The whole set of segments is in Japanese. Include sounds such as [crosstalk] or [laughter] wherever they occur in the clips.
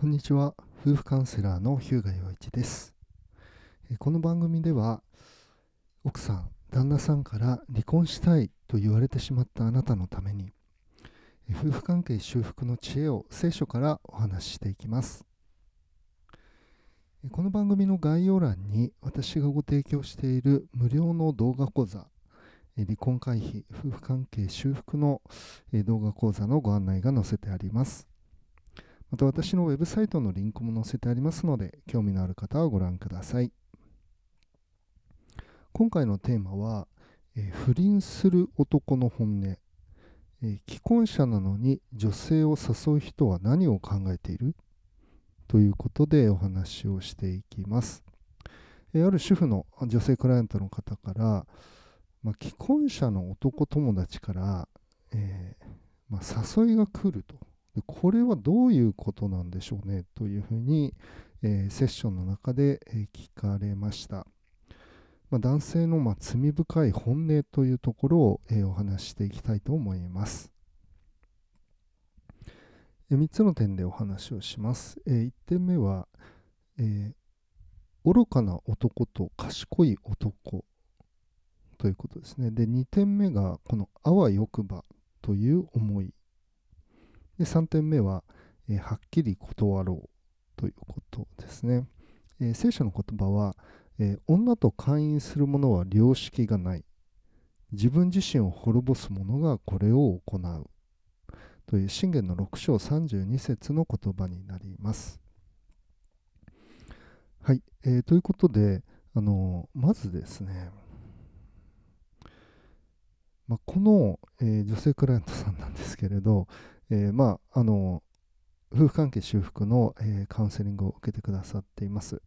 こんにちは。夫婦カウンセラーの日向洋一です。この番組では奥さん旦那さんから離婚したいと言われてしまったあなたのために夫婦関係修復の知恵を聖書からお話ししていきます。この番組の概要欄に私がご提供している無料の動画講座離婚回避夫婦関係修復の動画講座のご案内が載せてあります。また私のウェブサイトのリンクも載せてありますので、興味のある方はご覧ください。今回のテーマは、えー不倫する男の本音、えー既婚者なのに女性を誘う人は何を考えている？ということでお話をしていきます。えーある主婦の女性クライアントの方から、まあ、既婚者の男友達から、えまあ、誘いが来ると。これはどういうことなんでしょうねというふうに、えーセッションの中で、えー聞かれました、まあ、男性の、まあ、罪深い本音というところを、えーお話していきたいと思います、え3つの点でお話をします、え1点目は、えー愚かな男と賢い男ということですね。で2点目がこのあわよくばという思い。で3点目は、えーはっきり断ろうということですね。えー聖書の言葉は、えー女と会員する者は良識がない。自分自身を滅ぼす者がこれを行う。という信玄の6章32節の言葉になります。はい、えーということで、あのまずですね、まあ、この、えー女性クライアントさんなんですけれど、えーまああの夫婦関係修復の、えーカウンセリングを受けてくださっています。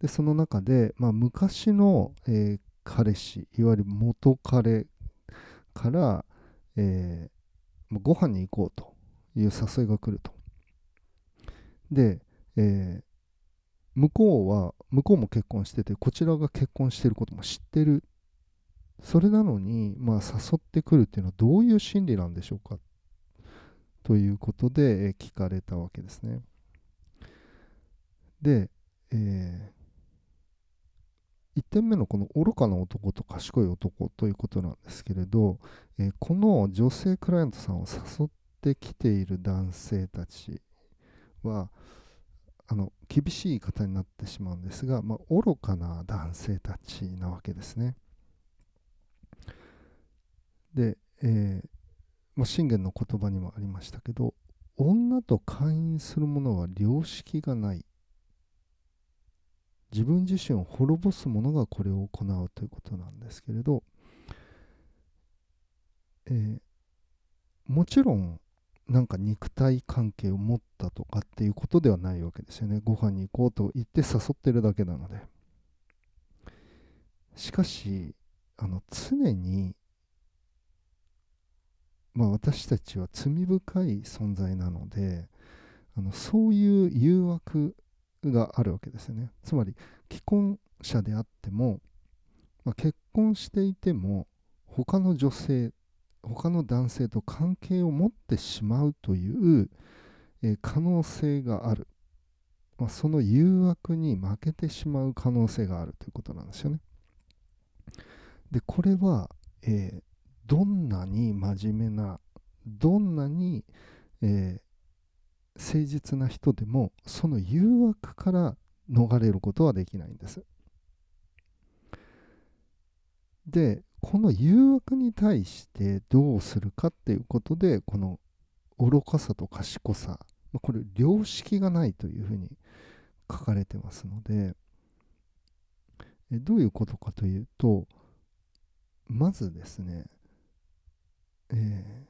でその中で、まあ、昔の、えー彼氏いわゆる元彼から、えーご飯に行こうという誘いが来ると。で、えー向こうは向こうも結婚しててこちらが結婚してることも知ってる。それなのに、まあ、誘ってくるっていうのはどういう心理なんでしょうかということで、え聞かれたわけですね。で、え1点目のこの愚かな男と賢い男ということなんですけれど、えーこの女性クライアントさんを誘ってきている男性たちはあの厳しい言い方になってしまうんですが、まあ、愚かな男性たちなわけですね。で、えーまあ、信玄の言葉にもありましたけど女と会員する者は良識がない。自分自身を滅ぼす者がこれを行うということなんですけれど、えーもちろんなんか肉体関係を持ったとかっていうことではないわけですよね。ご飯に行こうと言って誘ってるだけなので。しかしあの常にまあ、私たちは罪深い存在なのであのそういう誘惑があるわけですよね。つまり既婚者であっても、まあ、結婚していても他の女性他の男性と関係を持ってしまうという、えー可能性がある、まあ、その誘惑に負けてしまう可能性があるということなんですよね。でこれは、えーどんなに真面目などんなに、えー誠実な人でもその誘惑から逃れることはできないんです。でこの誘惑に対してどうするかっていうことでこの愚かさと賢さこれ良識がないというふうに書かれてますのでどういうことかというとまずですねえー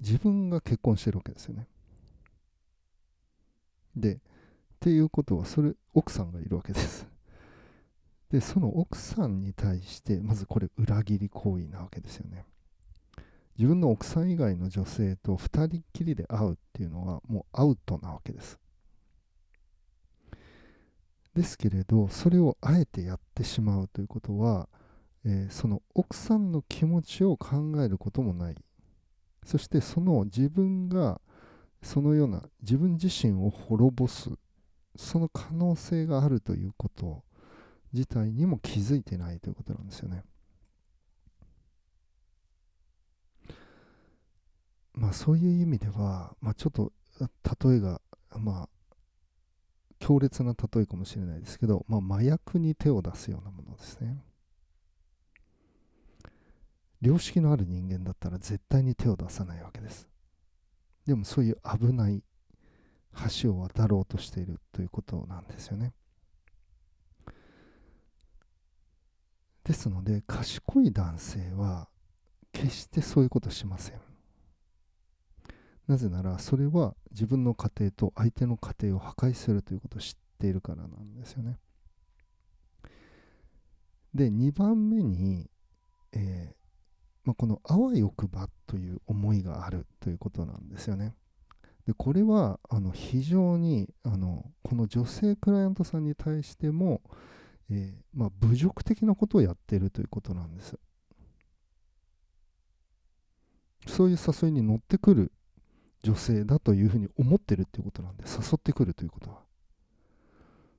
自分が結婚してるわけですよね。で、っていうことは、それ、奥さんがいるわけです。で、その奥さんに対して、まずこれ、裏切り行為なわけですよね。自分の奥さん以外の女性と二人きりで会うっていうのは、もうアウトなわけです。ですけれど、それをあえてやってしまうということは、えーその奥さんの気持ちを考えることもないそしてその自分が、そのような自分自身を滅ぼすその可能性があるということ自体にも気づいてないということなんですよね。まあそういう意味では、まあ、ちょっと例えがまあ強烈な例えかもしれないですけど、まあ、麻薬に手を出すようなものですね。良識のある人間だったら絶対に手を出さないわけです。でもそういう危ない橋を渡ろうとしているということなんですよね。ですので賢い男性は決してそういうことしません。なぜならそれは自分の家庭と相手の家庭を破壊するということを知っているからなんですよね。で2番目に、えー、まあ、このあわよくばという思いがあるということなんですよね。でこれはあの非常にあのこの女性クライアントさんに対しても、えー、まあ、侮辱的なことをやっているということなんです。そういう誘いに乗ってくる女性だというふうに思ってるっていうことなんで誘ってくるということは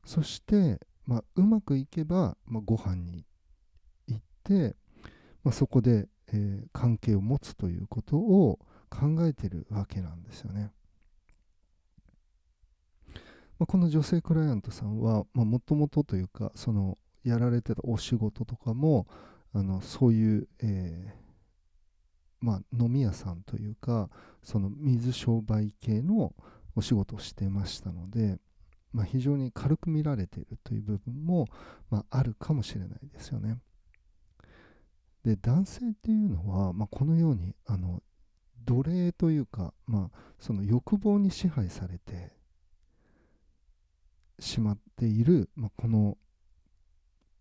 そして、まあ、うまくいけば、まあ、ご飯に行って、まあ、そこで、えー、関係を持つということを考えてるわけなんですよね。まあ、この女性クライアントさんはもともとというかそのやられてたお仕事とかもあのそういう、えーまあ、飲み屋さんというかその水商売系のお仕事をしてましたので、まあ、非常に軽く見られているという部分も、まあ、あるかもしれないですよね。で男性っていうのは、まあ、このようにあの奴隷というか、まあ、その欲望に支配されてしまっている、まあ、この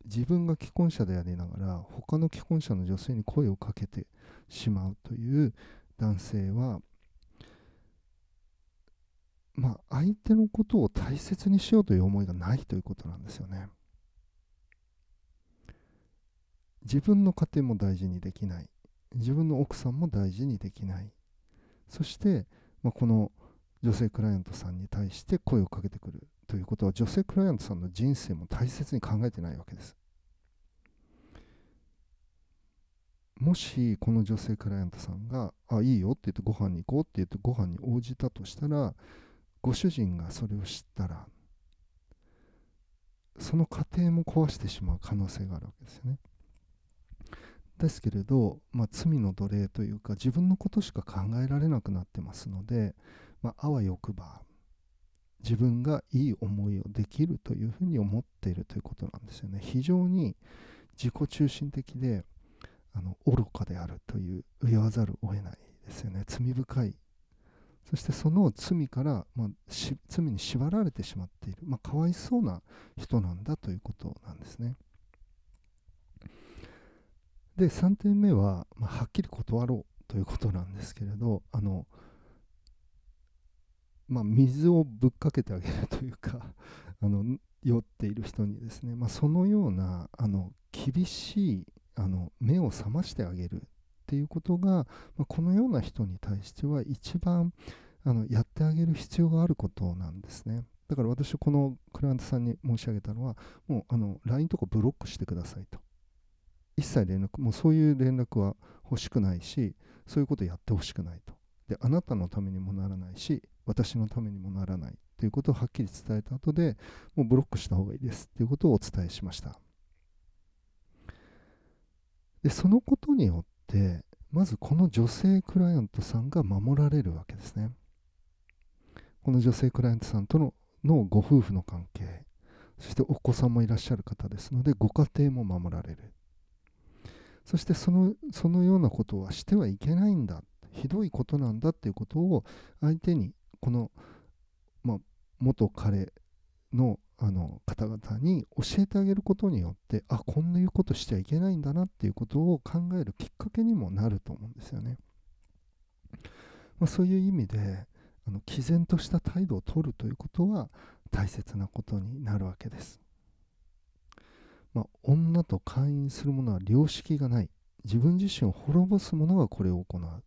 自分が既婚者でありながら他の既婚者の女性に声をかけてしまうという男性はまあ相手のことを大切にしようという思いがないということなんですよね。自分の家庭も大事にできない自分の奥さんも大事にできないそして、まあ、この女性クライアントさんに対して声をかけてくるということは女性クライアントさんの人生も大切に考えてないわけです。もしこの女性クライアントさんが「あいいよ」って言ってご飯に行こうって言ってご飯に応じたとしたらご主人がそれを知ったらその家庭も壊してしまう可能性があるわけですよね。ですけれど、まあ、罪の奴隷というか自分のことしか考えられなくなってますので、まあ、あわよくば自分がいい思いをできるというふうに思っているということなんですよね。非常に自己中心的であの愚かであるという言わざるを得ないですよね。罪深い。そしてその罪から、まあ、罪に縛られてしまっている、まあ、かわいそうな人なんだということなんですね。で3点目は、まあ、はっきり断ろうということなんですけれどあのまあ、水をぶっかけてあげるというか [laughs] あの酔っている人にですね、まあ、そのようなあの厳しいあの目を覚ましてあげるっていうことが、まあ、このような人に対しては一番あのやってあげる必要があることなんですね。だから私このクライアントさんに申し上げたのはもうあの LINE とかブロックしてくださいと。一切連絡、もうそういう連絡は欲しくないし、そういうことやってほしくないと。で、あなたのためにもならないし、私のためにもならないということをはっきり伝えた後でもうブロックした方がいいです。ということをお伝えしました。でそのことによってまずこの女性クライアントさんが守られるわけですね。この女性クライアントさんとののご夫婦の関係。そしてお子さんもいらっしゃる方ですのでご家庭も守られる。そしてそのそのようなことはしてはいけないんだひどいことなんだっていうことを相手にこの、まあ、元彼のあの方々に教えてあげることによってあこんないうことしちゃいけないんだなっていうことを考えるきっかけにもなると思うんですよね。まあ、そういう意味であの毅然とした態度を取るということは大切なことになるわけです。まあ、女と会員する者は良識がない。自分自身を滅ぼす者がこれを行う。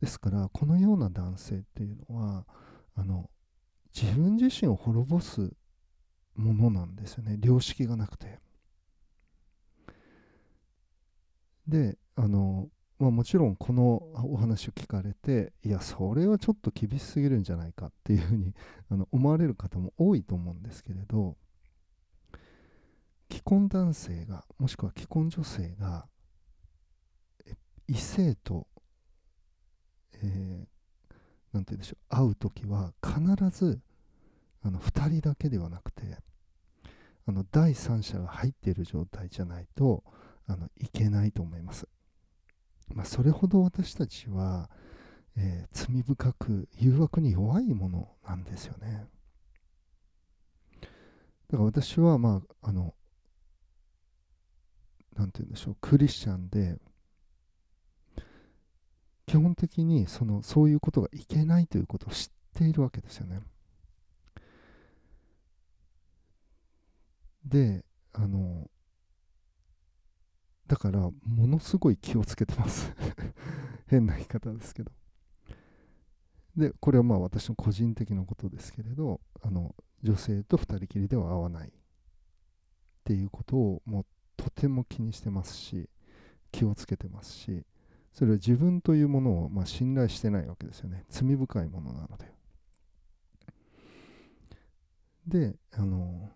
ですからこのような男性っていうのはあの自分自身を滅ぼすものなんですよね。良識がなくて。であの、まあ、もちろんこのお話を聞かれていやそれはちょっと厳しすぎるんじゃないかっていうふうにあの思われる方も多いと思うんですけれど。既婚男性がもしくは既婚女性が異性とえー、て言うんでしょう会う時は必ずあの2人だけではなくてあの第三者が入っている状態じゃないとあのいけないと思います、まあ、それほど私たちは、えー、罪深く誘惑に弱いものなんですよね。だから私はまああの何て言うんでしょうクリスチャンで基本的にそのそういうことがいけないということを知っているわけですよね。であのだからものすごい気をつけてます [laughs] 変な言い方ですけどでこれはまあ私の個人的なことですけれどあの女性と2人きりでは会わないっていうことをもうとても気にしてますし気をつけてますしそれは自分というものをま信頼してないわけですよね。罪深いものなので。であの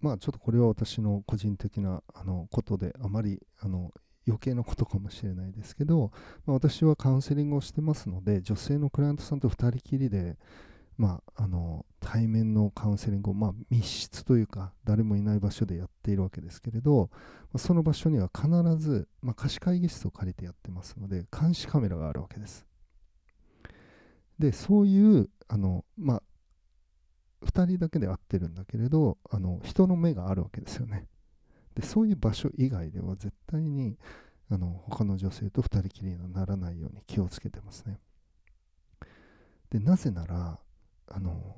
まあちょっとこれは私の個人的なあのことであまりあの余計なことかもしれないですけど、まあ、私はカウンセリングをしてますので女性のクライアントさんと2人きりでまあ、あの対面のカウンセリングを、まあ、密室というか誰もいない場所でやっているわけですけれど、まあ、その場所には必ず、まあ、貸し会議室を借りてやってますので監視カメラがあるわけです。でそういうあの、まあ、2人だけで会ってるんだけれどあの人の目があるわけですよね。でそういう場所以外では絶対にあの他の女性と2人きりにならないように気をつけてますね。でなぜならあの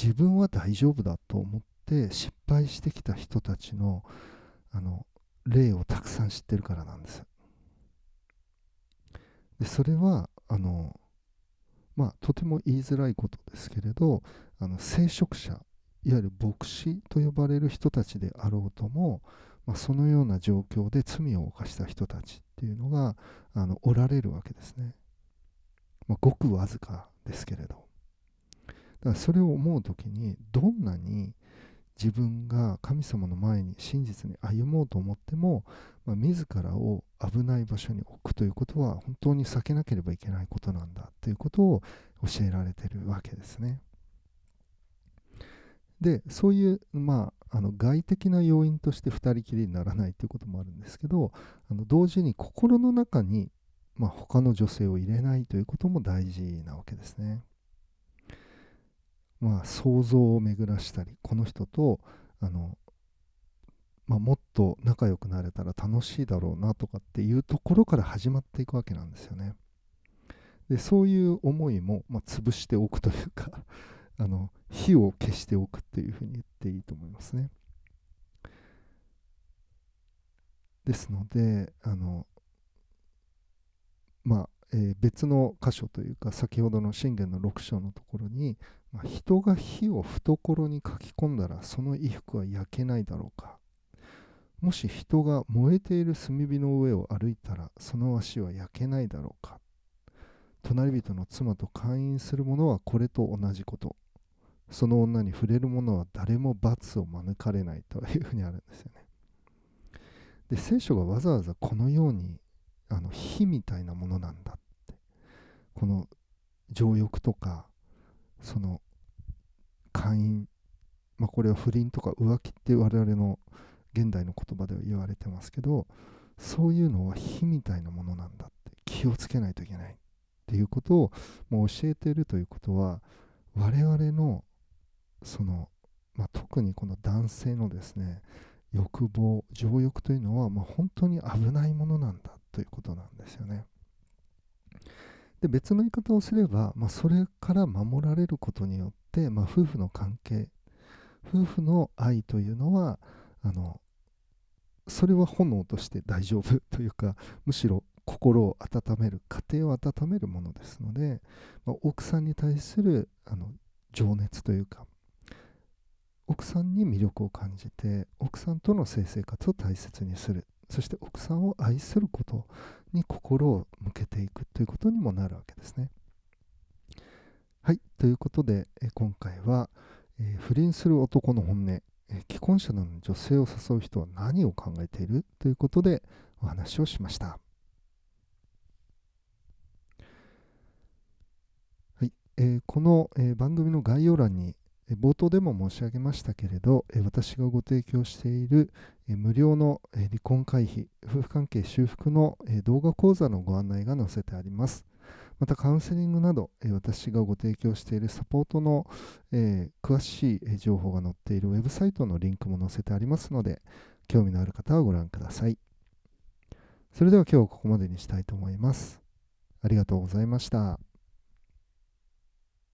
自分は大丈夫だと思って失敗してきた人たちのあの例をたくさん知ってるからなんです。でそれはあのまあとても言いづらいことですけれどあの聖職者いわゆる牧師と呼ばれる人たちであろうとも、まあ、そのような状況で罪を犯した人たちっていうのがあのおられるわけですね、まあ、ごくわずかですけれど。だからそれを思う時にどんなに自分が神様の前に真実に歩もうと思っても、まあ、自らを危ない場所に置くということは本当に避けなければいけないことなんだということを教えられてるわけですね。でそういう、まあ、あの外的な要因として2人きりにならないということもあるんですけどあの同時に心の中に、まあ、他の女性を入れないということも大事なわけですね。まあ、想像を巡らしたりこの人とあの、まあ、もっと仲良くなれたら楽しいだろうなとかっていうところから始まっていくわけなんですよね。でそういう思いも、まあ、潰しておくというか [laughs] あの火を消しておくっていうふうに言っていいと思いますね。ですのであのまあえー、別の箇所というか先ほどの信玄の6章のところに、まあ、人が火を懐に書き込んだらその衣服は焼けないだろうか。もし人が燃えている炭火の上を歩いたらその足は焼けないだろうか。隣人の妻と会員する者はこれと同じこと。その女に触れる者は誰も罰を免れないというふうにあるんですよね。で聖書がわざわざこのようにあの火みたいなものなんだって。この情欲とかその会員、まあ、これは不倫とか浮気って我々の現代の言葉では言われてますけどそういうのは火みたいなものなんだって気をつけないといけないっていうことをもう教えているということは我々のその、まあ、特にこの男性のですね欲望情欲というのは、まあ、本当に危ないものなんだということなんですよね。で別の言い方をすれば、まあ、それから守られることによって、まあ、夫婦の関係夫婦の愛というのはあのそれは炎として大丈夫 [laughs] というかむしろ心を温める家庭を温めるものですので、まあ、奥さんに対するあの情熱というか奥さんに魅力を感じて奥さんとの性生活を大切にする。そして奥さんを愛することに心を向けていくということにもなるわけですね。はい、ということで、え今回は、え、不倫する男の本音、え、既婚者の女性を誘う人は何を考えているということでお話をしました。はいえー、この、え番組の概要欄に冒頭でも申し上げましたけれど、私がご提供している無料の離婚回避、夫婦関係修復の動画講座のご案内が載せてあります。またカウンセリングなど、私がご提供しているサポートの詳しい情報が載っているウェブサイトのリンクも載せてありますので、興味のある方はご覧ください。それでは今日はここまでにしたいと思います。ありがとうございました。